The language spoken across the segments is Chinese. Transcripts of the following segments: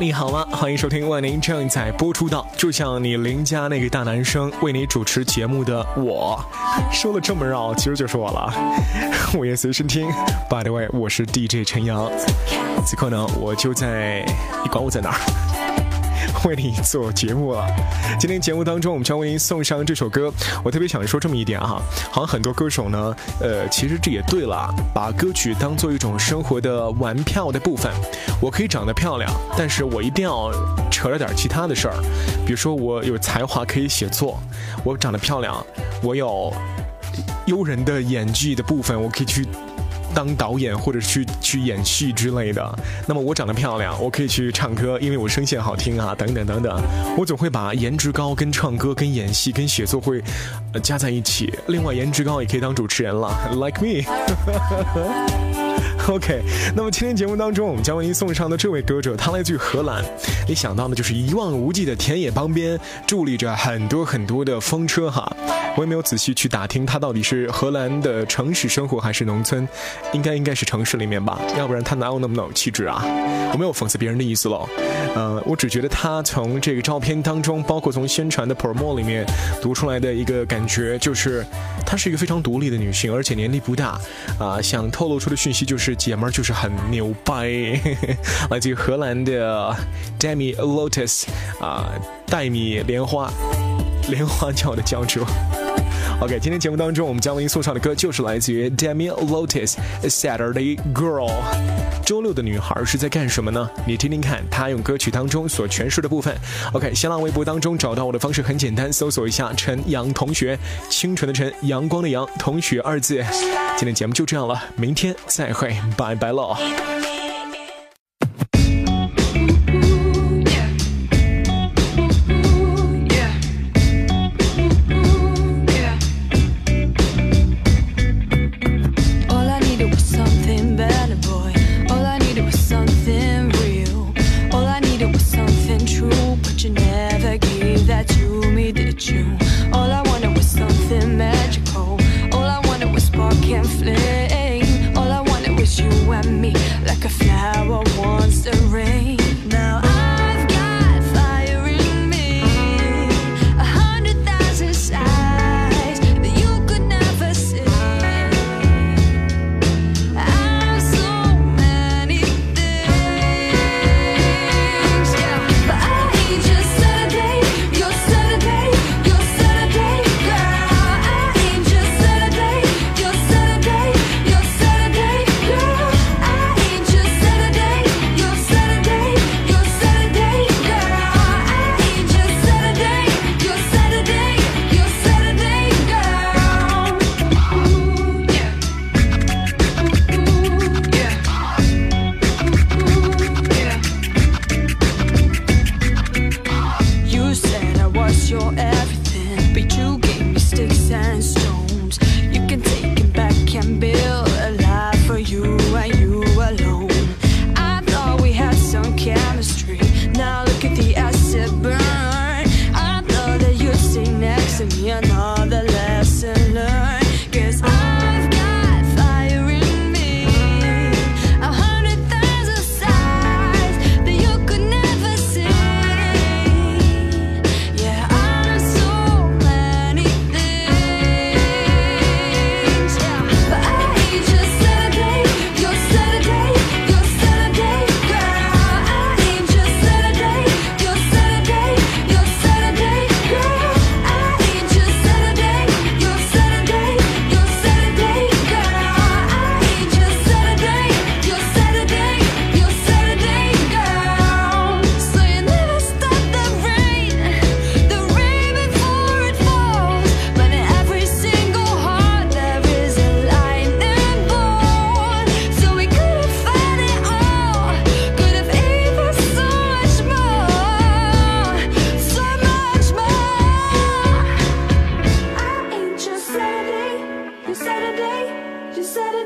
你好吗？欢迎收听万宁正在播出的，就像你邻家那个大男生为你主持节目的我，说了这么绕，其实就是我了。我也随身听，By the way，我是 DJ 陈阳，此刻呢，我就在，你管我在哪儿？为你做节目了。今天节目当中，我们将为您送上这首歌。我特别想说这么一点哈，好像很多歌手呢，呃，其实这也对了，把歌曲当做一种生活的玩票的部分。我可以长得漂亮，但是我一定要扯了点其他的事儿，比如说我有才华可以写作，我长得漂亮，我有诱人的演技的部分，我可以去。当导演或者去去演戏之类的，那么我长得漂亮，我可以去唱歌，因为我声线好听啊，等等等等。我总会把颜值高跟唱歌、跟演戏、跟写作会加在一起。另外，颜值高也可以当主持人了，like me。OK，那么今天节目当中，我们将为您送上的这位歌者，他来自于荷兰。你想到的就是一望无际的田野旁边，伫立着很多很多的风车哈。我也没有仔细去打听他到底是荷兰的城市生活还是农村，应该应该是城市里面吧，要不然他哪有那么有气质啊？我没有讽刺别人的意思喽，呃，我只觉得他从这个照片当中，包括从宣传的 promo 里面读出来的一个感觉，就是她是一个非常独立的女性，而且年龄不大，啊，想透露出的讯息就是姐们儿就是很牛掰，来自于荷兰的 Demi Lotus 啊，黛米莲花，莲花叫的叫主。OK，今天节目当中，我们将为您送上的歌就是来自于 Demi Lotus Saturday Girl。周六的女孩是在干什么呢？你听听看，她用歌曲当中所诠释的部分。OK，新浪微博当中找到我的方式很简单，搜索一下陈阳同学，清纯的陈，阳光的阳，同学二字。今天节目就这样了，明天再会，拜拜喽。stones. You can take back and build a life for you and you alone. I thought we had some chemistry. Now look at the acid burn. I thought that you'd stay next to me.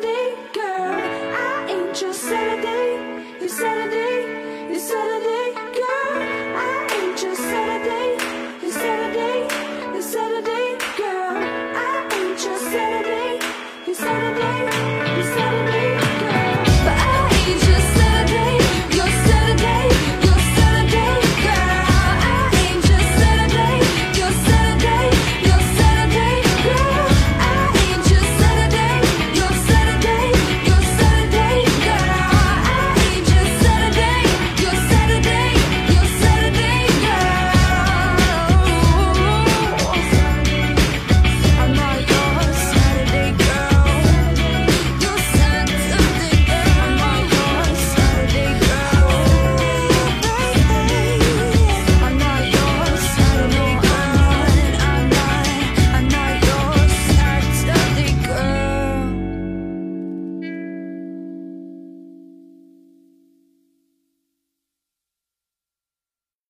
Girl. I ain't your Saturday.